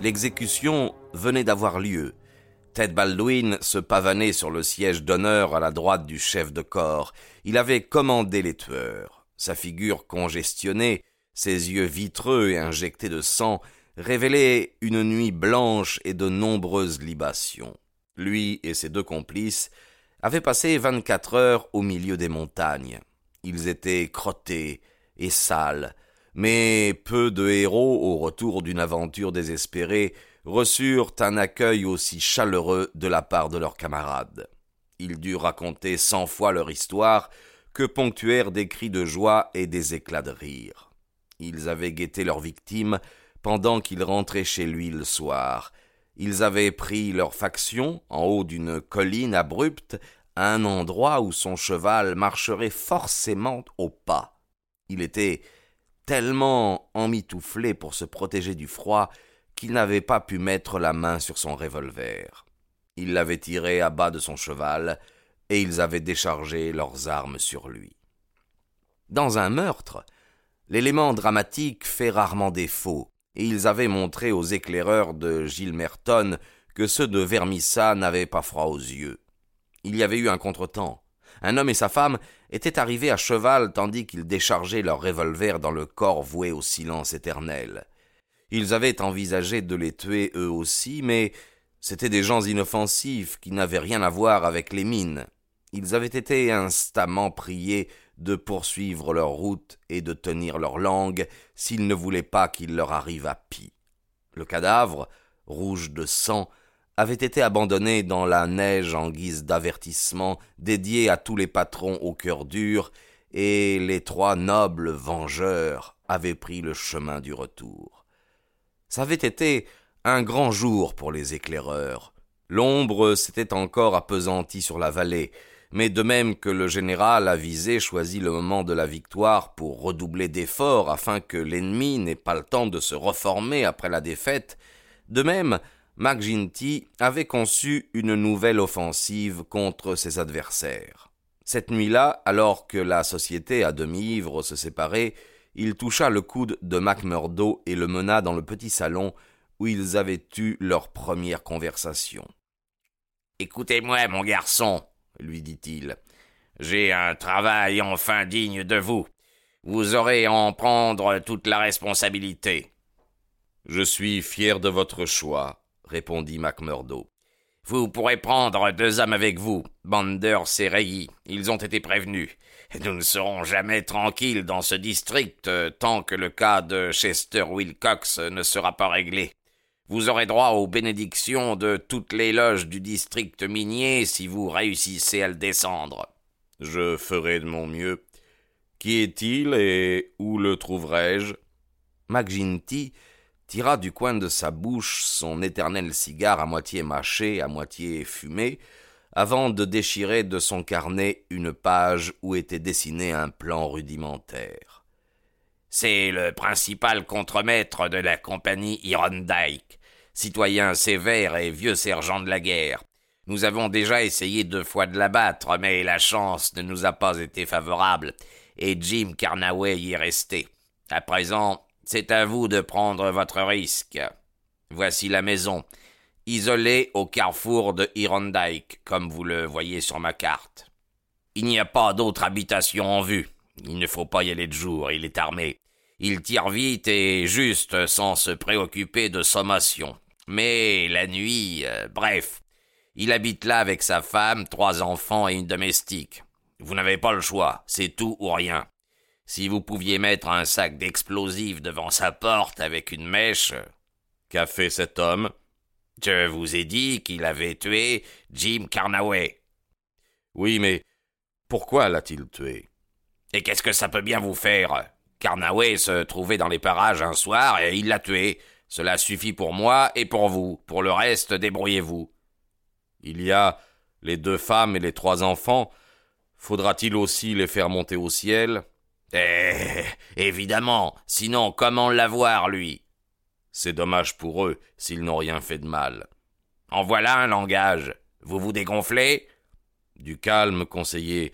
L'exécution venait d'avoir lieu. Ted Baldwin se pavanait sur le siège d'honneur à la droite du chef de corps. Il avait commandé les tueurs. Sa figure congestionnée, ses yeux vitreux et injectés de sang révélaient une nuit blanche et de nombreuses libations. Lui et ses deux complices avaient passé vingt-quatre heures au milieu des montagnes. Ils étaient crottés et sales, mais peu de héros, au retour d'une aventure désespérée, reçurent un accueil aussi chaleureux de la part de leurs camarades. Ils durent raconter cent fois leur histoire, que ponctuèrent des cris de joie et des éclats de rire. Ils avaient guetté leur victime pendant qu'ils rentraient chez lui le soir. Ils avaient pris leur faction en haut d'une colline abrupte, à un endroit où son cheval marcherait forcément au pas. Il était tellement emmitouflé pour se protéger du froid qu'il n'avait pas pu mettre la main sur son revolver. Ils l'avaient tiré à bas de son cheval, et ils avaient déchargé leurs armes sur lui. Dans un meurtre, l'élément dramatique fait rarement défaut, et ils avaient montré aux éclaireurs de Gilles Merton que ceux de Vermissa n'avaient pas froid aux yeux. Il y avait eu un contretemps. Un homme et sa femme étaient arrivés à cheval tandis qu'ils déchargeaient leurs revolvers dans le corps voué au silence éternel. Ils avaient envisagé de les tuer eux aussi, mais c'étaient des gens inoffensifs qui n'avaient rien à voir avec les mines. Ils avaient été instamment priés de poursuivre leur route et de tenir leur langue s'ils ne voulaient pas qu'il leur arrive à pis. Le cadavre, rouge de sang, avait été abandonné dans la neige en guise d'avertissement dédié à tous les patrons au cœur dur, et les trois nobles vengeurs avaient pris le chemin du retour. Ça avait été un grand jour pour les éclaireurs. L'ombre s'était encore appesantie sur la vallée, mais de même que le général avisé choisit le moment de la victoire pour redoubler d'efforts afin que l'ennemi n'ait pas le temps de se reformer après la défaite, de même McGinty avait conçu une nouvelle offensive contre ses adversaires. Cette nuit-là, alors que la société à demi-ivre se séparait, il toucha le coude de McMurdo et le mena dans le petit salon où ils avaient eu leur première conversation. Écoutez-moi, mon garçon, lui dit-il. J'ai un travail enfin digne de vous. Vous aurez à en prendre toute la responsabilité. Je suis fier de votre choix, répondit McMurdo. Vous pourrez prendre deux hommes avec vous, Banders et Reilly. Ils ont été prévenus. Nous ne serons jamais tranquilles dans ce district euh, tant que le cas de Chester Wilcox ne sera pas réglé. Vous aurez droit aux bénédictions de toutes les loges du district minier si vous réussissez à le descendre. Je ferai de mon mieux. Qui est-il et où le trouverai-je? McGinty tira du coin de sa bouche son éternel cigare à moitié mâché, à moitié fumé, avant de déchirer de son carnet une page où était dessiné un plan rudimentaire. C'est le principal contremaître de la compagnie Irondike, citoyen sévère et vieux sergent de la guerre. Nous avons déjà essayé deux fois de l'abattre, mais la chance ne nous a pas été favorable, et Jim Carnaway y est resté. À présent, c'est à vous de prendre votre risque. Voici la maison, isolée au carrefour de Irondike, comme vous le voyez sur ma carte. Il n'y a pas d'autre habitation en vue. Il ne faut pas y aller de jour, il est armé. Il tire vite et juste sans se préoccuper de sommation. Mais la nuit, euh, bref, il habite là avec sa femme, trois enfants et une domestique. Vous n'avez pas le choix, c'est tout ou rien. Si vous pouviez mettre un sac d'explosifs devant sa porte avec une mèche. Qu'a fait cet homme? Je vous ai dit qu'il avait tué Jim Carnaway. Oui, mais pourquoi l'a-t-il tué? Et qu'est-ce que ça peut bien vous faire? Carnaway se trouvait dans les parages un soir et il l'a tué. Cela suffit pour moi et pour vous. Pour le reste, débrouillez-vous. Il y a les deux femmes et les trois enfants. Faudra-t-il aussi les faire monter au ciel? Eh, évidemment. Sinon, comment l'avoir, lui? C'est dommage pour eux s'ils n'ont rien fait de mal. En voilà un langage. Vous vous dégonflez? Du calme, conseiller.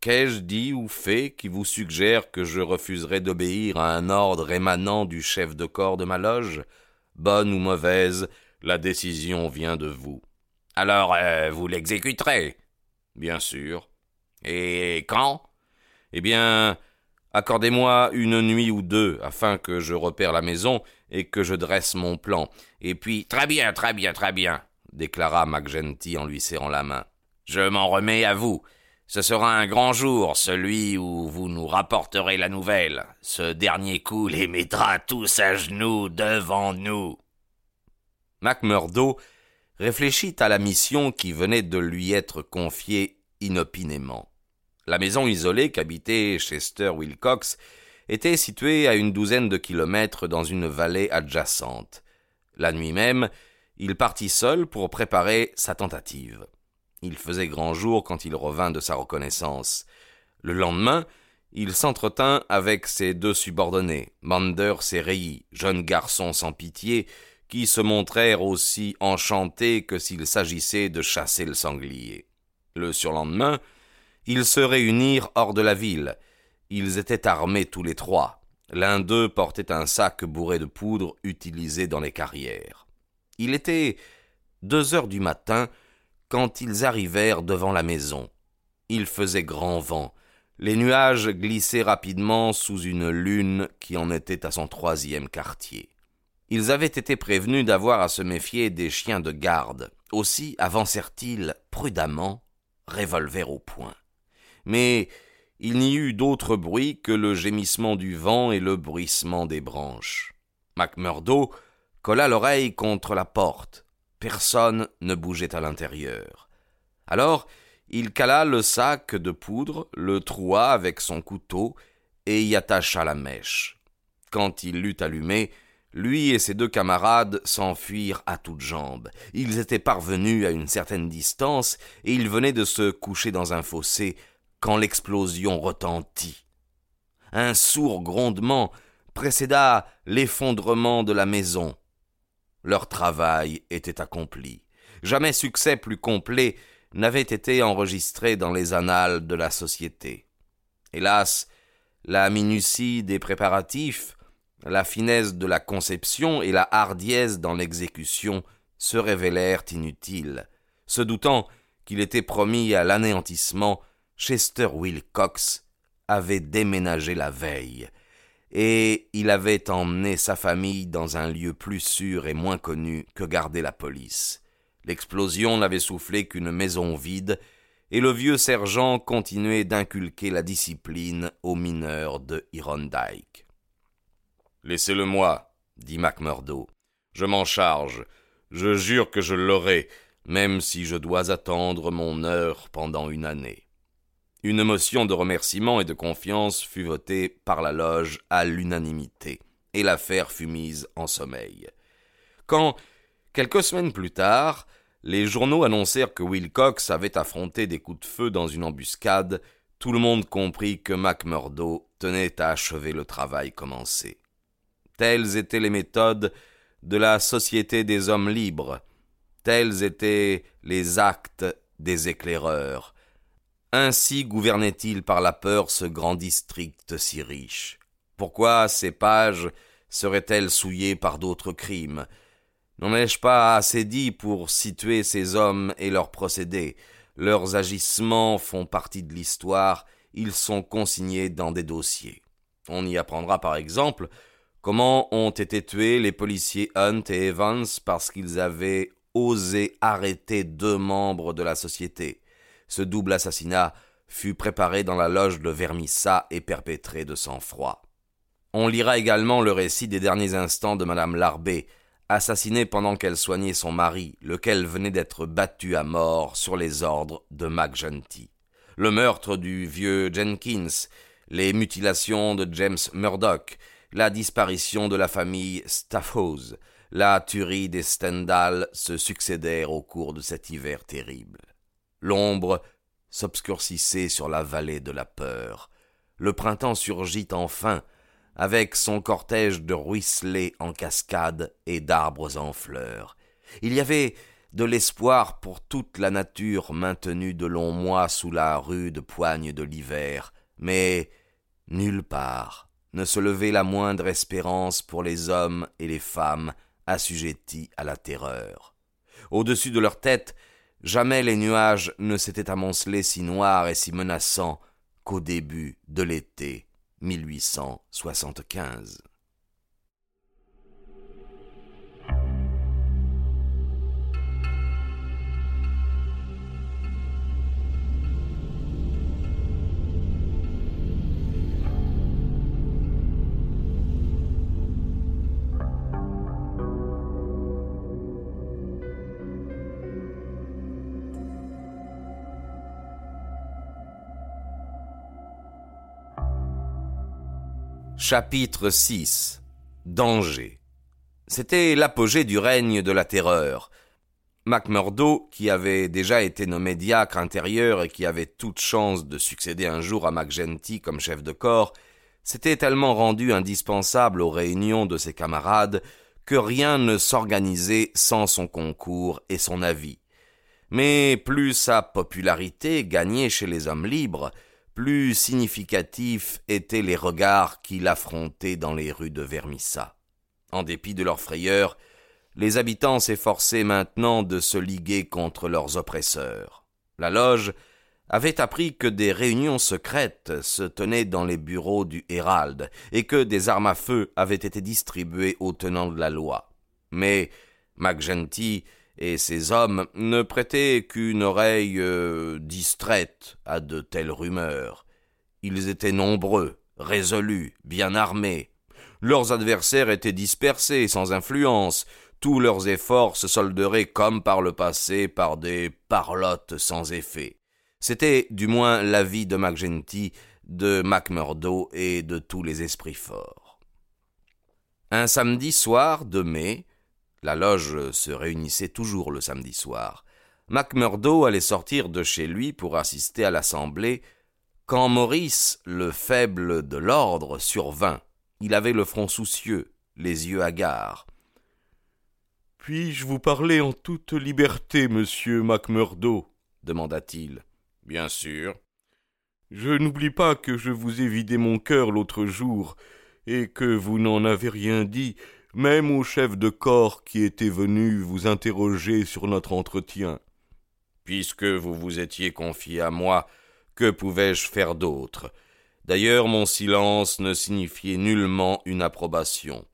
Qu'ai-je dit ou fait qui vous suggère que je refuserai d'obéir à un ordre émanant du chef de corps de ma loge? Bonne ou mauvaise, la décision vient de vous. Alors, euh, vous l'exécuterez Bien sûr. Et quand? Eh bien, accordez-moi une nuit ou deux afin que je repère la maison et que je dresse mon plan. Et puis. Très bien, très bien, très bien, déclara Macgenty en lui serrant la main. Je m'en remets à vous. Ce sera un grand jour, celui où vous nous rapporterez la nouvelle. Ce dernier coup les mettra tous à genoux devant nous. Macmurdo réfléchit à la mission qui venait de lui être confiée inopinément. La maison isolée qu'habitait Chester Wilcox était située à une douzaine de kilomètres dans une vallée adjacente. La nuit même, il partit seul pour préparer sa tentative. Il faisait grand jour quand il revint de sa reconnaissance. Le lendemain, il s'entretint avec ses deux subordonnés, Manders et Reilly, jeunes garçons sans pitié, qui se montrèrent aussi enchantés que s'il s'agissait de chasser le sanglier. Le surlendemain, ils se réunirent hors de la ville. Ils étaient armés tous les trois. L'un d'eux portait un sac bourré de poudre utilisé dans les carrières. Il était deux heures du matin quand ils arrivèrent devant la maison. Il faisait grand vent. Les nuages glissaient rapidement sous une lune qui en était à son troisième quartier. Ils avaient été prévenus d'avoir à se méfier des chiens de garde. Aussi avancèrent-ils prudemment, revolver au poing. Mais il n'y eut d'autre bruit que le gémissement du vent et le bruissement des branches. Macmurdo colla l'oreille contre la porte. Personne ne bougeait à l'intérieur. Alors, il cala le sac de poudre, le troua avec son couteau et y attacha la mèche. Quand il l'eut allumé, lui et ses deux camarades s'enfuirent à toutes jambes. Ils étaient parvenus à une certaine distance et ils venaient de se coucher dans un fossé quand l'explosion retentit. Un sourd grondement précéda l'effondrement de la maison. Leur travail était accompli. Jamais succès plus complet n'avait été enregistré dans les annales de la société. Hélas, la minutie des préparatifs, la finesse de la conception et la hardiesse dans l'exécution se révélèrent inutiles. Se doutant qu'il était promis à l'anéantissement, Chester Wilcox avait déménagé la veille et il avait emmené sa famille dans un lieu plus sûr et moins connu que gardait la police. L'explosion n'avait soufflé qu'une maison vide, et le vieux sergent continuait d'inculquer la discipline aux mineurs de Hirondike. Laissez-le-moi, dit Macmurdo. Je m'en charge. Je jure que je l'aurai, même si je dois attendre mon heure pendant une année. Une motion de remerciement et de confiance fut votée par la loge à l'unanimité, et l'affaire fut mise en sommeil. Quand, quelques semaines plus tard, les journaux annoncèrent que Wilcox avait affronté des coups de feu dans une embuscade, tout le monde comprit que Macmurdo tenait à achever le travail commencé. Telles étaient les méthodes de la Société des hommes libres, tels étaient les actes des éclaireurs, ainsi gouvernait-il par la peur ce grand district si riche. Pourquoi ces pages seraient-elles souillées par d'autres crimes? N'en ai-je pas assez dit pour situer ces hommes et leurs procédés? Leurs agissements font partie de l'histoire, ils sont consignés dans des dossiers. On y apprendra par exemple comment ont été tués les policiers Hunt et Evans parce qu'ils avaient osé arrêter deux membres de la société ce double assassinat fut préparé dans la loge de Vermissa et perpétré de sang-froid. On lira également le récit des derniers instants de madame Larbé, assassinée pendant qu'elle soignait son mari, lequel venait d'être battu à mort sur les ordres de Genty. Le meurtre du vieux Jenkins, les mutilations de James Murdoch, la disparition de la famille Staffos, la tuerie des Stendhal se succédèrent au cours de cet hiver terrible. L'ombre s'obscurcissait sur la vallée de la peur. Le printemps surgit enfin, avec son cortège de ruisselets en cascade et d'arbres en fleurs. Il y avait de l'espoir pour toute la nature maintenue de longs mois sous la rude poigne de l'hiver, mais nulle part ne se levait la moindre espérance pour les hommes et les femmes assujettis à la terreur. Au-dessus de leur tête, jamais les nuages ne s'étaient amoncelés si noirs et si menaçants qu'au début de l'été 1875. Chapitre 6 Danger C'était l'apogée du règne de la terreur. MacMurdo, qui avait déjà été nommé diacre intérieur et qui avait toute chance de succéder un jour à MacGenty comme chef de corps, s'était tellement rendu indispensable aux réunions de ses camarades que rien ne s'organisait sans son concours et son avis. Mais plus sa popularité gagnait chez les hommes libres, plus significatifs étaient les regards qu'il affrontait dans les rues de Vermissa. En dépit de leur frayeur, les habitants s'efforçaient maintenant de se liguer contre leurs oppresseurs. La loge avait appris que des réunions secrètes se tenaient dans les bureaux du Hérald et que des armes à feu avaient été distribuées aux tenants de la loi. Mais MacGenty et ces hommes ne prêtaient qu'une oreille euh, distraite à de telles rumeurs. Ils étaient nombreux, résolus, bien armés. Leurs adversaires étaient dispersés, sans influence. Tous leurs efforts se solderaient comme par le passé par des parlottes sans effet. C'était du moins l'avis de MacGenty, de MacMurdo et de tous les esprits forts. Un samedi soir de mai, la loge se réunissait toujours le samedi soir. Macmurdo allait sortir de chez lui pour assister à l'assemblée quand Maurice, le faible de l'ordre, survint. Il avait le front soucieux, les yeux hagards. Puis-je vous parler en toute liberté, monsieur Macmurdo? demanda-t-il. Bien sûr. Je n'oublie pas que je vous ai vidé mon cœur l'autre jour, et que vous n'en avez rien dit, même au chef de corps qui était venu vous interroger sur notre entretien. Puisque vous vous étiez confié à moi, que pouvais-je faire d'autre? D'ailleurs, mon silence ne signifiait nullement une approbation.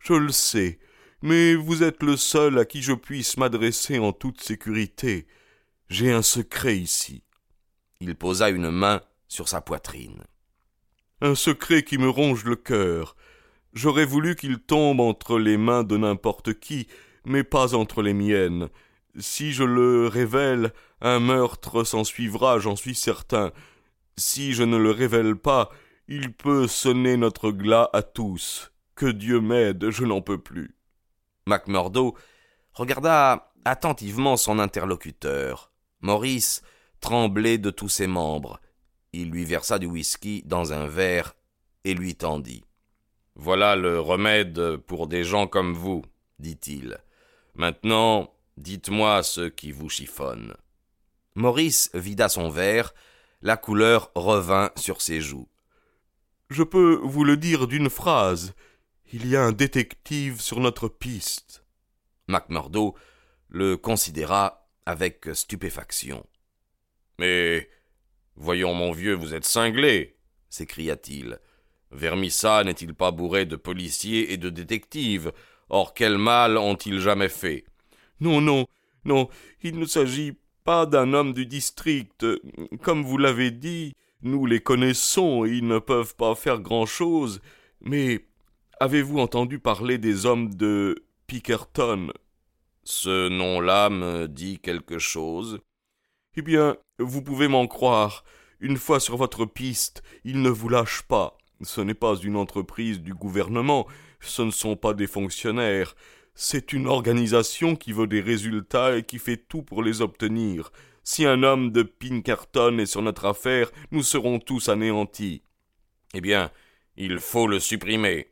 Je le sais, mais vous êtes le seul à qui je puisse m'adresser en toute sécurité. J'ai un secret ici. Il posa une main sur sa poitrine. Un secret qui me ronge le cœur, J'aurais voulu qu'il tombe entre les mains de n'importe qui, mais pas entre les miennes. Si je le révèle, un meurtre s'ensuivra, j'en suis certain. Si je ne le révèle pas, il peut sonner notre glas à tous. Que Dieu m'aide, je n'en peux plus. Macmurdo regarda attentivement son interlocuteur. Maurice tremblait de tous ses membres. Il lui versa du whisky dans un verre et lui tendit. Voilà le remède pour des gens comme vous, dit-il. Maintenant, dites-moi ce qui vous chiffonne. Maurice vida son verre, la couleur revint sur ses joues. Je peux vous le dire d'une phrase. Il y a un détective sur notre piste. Macmurdo le considéra avec stupéfaction. Mais voyons, mon vieux, vous êtes cinglé, s'écria-t-il. Vermissa n'est-il pas bourré de policiers et de détectives? Or quel mal ont-ils jamais fait? Non, non, non, il ne s'agit pas d'un homme du district. Comme vous l'avez dit, nous les connaissons et ils ne peuvent pas faire grand-chose. Mais avez-vous entendu parler des hommes de Pickerton? Ce nom-là me dit quelque chose. Eh bien, vous pouvez m'en croire. une fois sur votre piste, il ne vous lâche pas. Ce n'est pas une entreprise du gouvernement, ce ne sont pas des fonctionnaires, c'est une organisation qui veut des résultats et qui fait tout pour les obtenir. Si un homme de Pinkerton est sur notre affaire, nous serons tous anéantis. Eh bien, il faut le supprimer.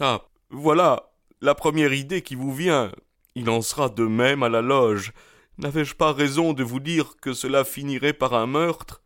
Ah, voilà la première idée qui vous vient. Il en sera de même à la loge. N'avais-je pas raison de vous dire que cela finirait par un meurtre?